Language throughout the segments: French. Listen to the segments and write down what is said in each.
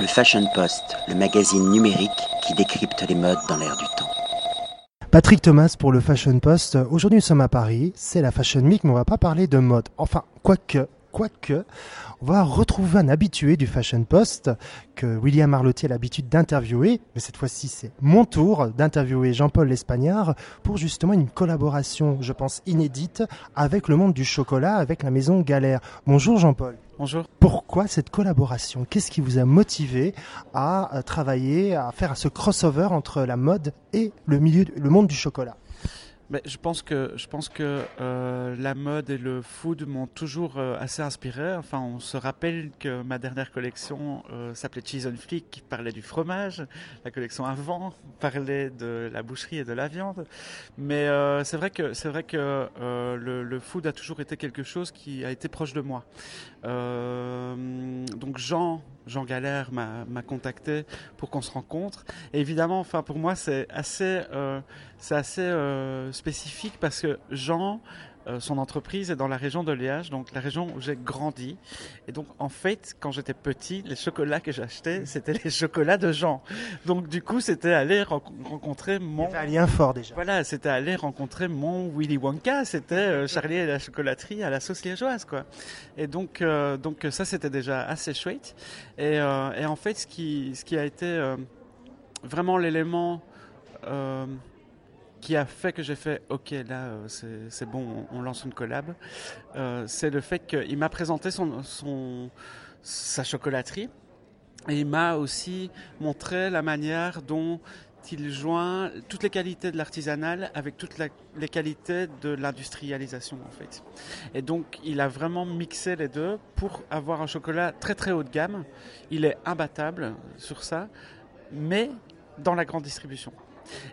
Le Fashion Post, le magazine numérique qui décrypte les modes dans l'air du temps. Patrick Thomas pour le Fashion Post. Aujourd'hui, nous sommes à Paris. C'est la Fashion Week, mais on va pas parler de mode. Enfin, quoique, quoique, on va retrouver un habitué du Fashion Post que William Arlotti a l'habitude d'interviewer. Mais cette fois-ci, c'est mon tour d'interviewer Jean-Paul Lespagnard pour justement une collaboration, je pense, inédite avec le monde du chocolat, avec la maison Galère. Bonjour Jean-Paul. Bonjour. Pourquoi cette collaboration? Qu'est-ce qui vous a motivé à euh, travailler, à faire ce crossover entre la mode et le milieu, le monde du chocolat? Je pense que je pense que euh, la mode et le food m'ont toujours euh, assez inspiré. Enfin, on se rappelle que ma dernière collection euh, s'appelait Cheese on Flick, qui parlait du fromage. La collection avant parlait de la boucherie et de la viande. Mais c'est vrai que c'est vrai que le, food a toujours été quelque chose qui a été proche de moi. donc Jean Jean Galère m'a contacté pour qu'on se rencontre. Et évidemment, enfin pour moi c'est assez, euh, c'est assez euh, spécifique parce que Jean, son entreprise est dans la région de Liège, donc la région où j'ai grandi. Et donc en fait, quand j'étais petit, les chocolats que j'achetais, c'était les chocolats de Jean. Donc du coup, c'était aller rencontrer mon. Il un lien fort déjà. Voilà, c'était aller rencontrer mon Willy Wonka. C'était Charlie et la chocolaterie à la sauce liégeoise, quoi. Et donc, donc ça, c'était déjà assez chouette. Et, euh, et, en fait, ce qui, ce qui a été euh, vraiment l'élément euh, qui a fait que j'ai fait OK, là, c'est bon, on, lance une collab, c'est le fait qu'il m'a présenté son, sa chocolaterie et il m'a aussi montré la manière dont il joint toutes les qualités de l'artisanal avec toutes les qualités de l'industrialisation en fait. Et donc il a vraiment mixé les deux pour avoir un chocolat très très haut de gamme. Il est imbattable sur ça, mais dans la grande distribution.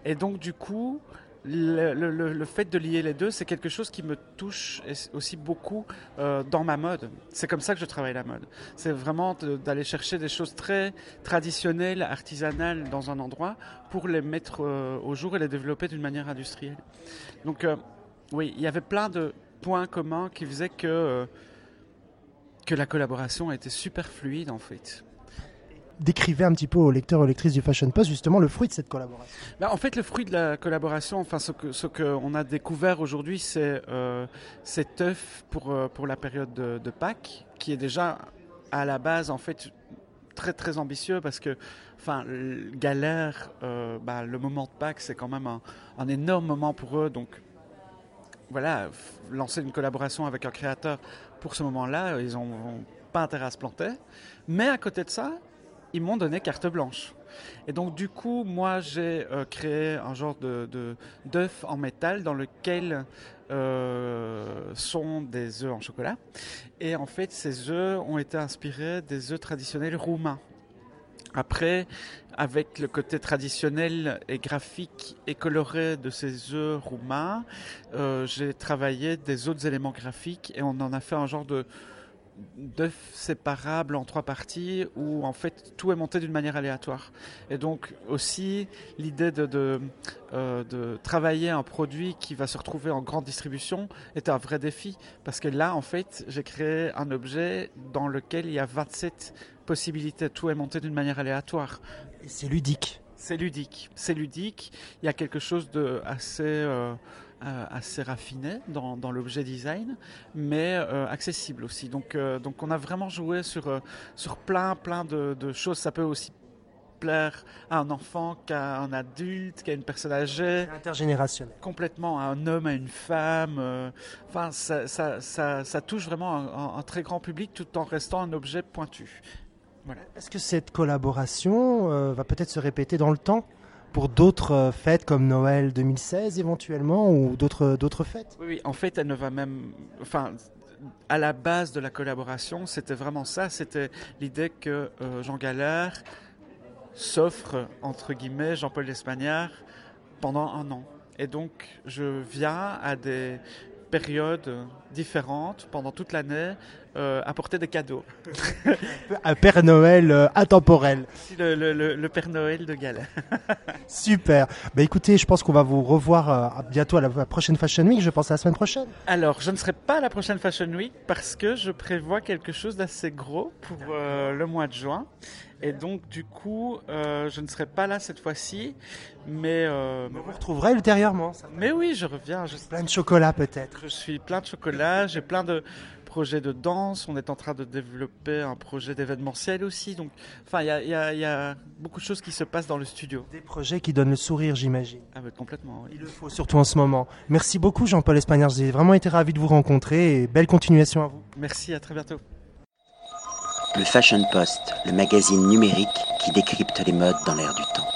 Et donc du coup, le, fait de lier les deux, c'est quelque chose qui me touche aussi beaucoup euh, dans ma mode. C'est comme ça que je travaille la mode. C'est vraiment d'aller chercher des choses très traditionnelles, artisanales dans un endroit pour les mettre euh, au jour et les développer d'une manière industrielle. Donc euh, oui, il y avait plein de points communs qui faisaient que, que la collaboration été super fluide en fait décrivez un petit peu aux lecteurs et aux lectrices du Fashion Post justement le fruit de cette collaboration. Bah, en fait, le fruit de la collaboration, enfin ce que ce qu'on a découvert aujourd'hui, c'est euh, cet œuf pour euh, pour la période de, de, Pâques, qui est déjà à la base en fait très très ambitieux parce que enfin galère, euh, bah, le moment de Pâques, c'est quand même un, un énorme moment pour eux, donc voilà, lancer une collaboration avec un créateur pour ce moment-là, ils n'ont pas intérêt à se planter. Mais à côté de ça, ils m'ont donné carte blanche. Et donc du coup, moi j'ai euh, créé un genre de d'œuf en métal dans lequel euh, sont des œufs en chocolat. Et en fait, ces œufs ont été inspirés des œufs traditionnels roumains. Après, avec le côté traditionnel et graphique et coloré de ces œufs roumains, euh, j'ai travaillé des autres éléments graphiques et on en a fait un genre de d'œufs séparables en trois parties où en fait tout est monté d'une manière aléatoire. Et donc aussi l'idée de, de, euh, de, travailler un produit qui va se retrouver en grande distribution est un vrai défi parce que là en fait j'ai créé un objet dans lequel il y a 27 possibilités, tout est monté d'une manière aléatoire. C'est ludique. C'est ludique, c'est ludique. Il y a quelque chose de assez euh, assez raffiné dans, dans l'objet design, mais euh, accessible aussi. Donc, euh, donc on a vraiment joué sur, sur plein, plein de, de, choses. Ça peut aussi plaire à un enfant qu'à un adulte, qu'à une personne âgée. Intergénérationnel. Complètement, à un homme, à une femme. enfin, ça, ça, ça, ça, touche vraiment un, un, très grand public tout en restant un objet pointu. Voilà. Est-ce que cette collaboration va peut-être se répéter dans le temps? Pour d'autres euh, fêtes comme Noël 2016 éventuellement ou d'autres d'autres fêtes? Oui, en fait, elle ne va même, enfin, à la base de la collaboration, c'était vraiment ça, c'était l'idée que euh, Jean Galère s'offre entre guillemets Jean-Paul Lespagnard pendant un an. Et donc, je viens à des périodes différentes pendant toute l'année euh, apporter des cadeaux. Un Père Noël euh, intemporel. Le, le- le- le Père Noël de Gala. Super. Bah écoutez, je pense qu'on va vous revoir euh, bientôt à la, prochaine Fashion Week, je pense à la semaine prochaine. Alors, je ne serai pas à la prochaine Fashion Week parce que je prévois quelque chose d'assez gros pour euh, le mois de juin. Et donc, du coup, euh, je ne serai pas là cette fois-ci. Mais, euh, mais Vous retrouverez ultérieurement. ça. Mais oui, je reviens. Je, Plein de chocolat peut-être. je suis plein de chocolat, j'ai plein de projets de danse. On est en train de développer un projet d'événementiel aussi. Donc, enfin, il y a, y y beaucoup de choses qui se passent dans le studio. Des projets qui donnent le sourire, j'imagine. Ah, mais complètement, oui. Il le faut, surtout en ce moment. Merci beaucoup Jean-Paul Espagnol, j'ai vraiment été ravi de vous rencontrer et belle continuation à vous. Merci, à très bientôt. Le Fashion Post, le magazine numérique qui décrypte les modes dans l'air du temps.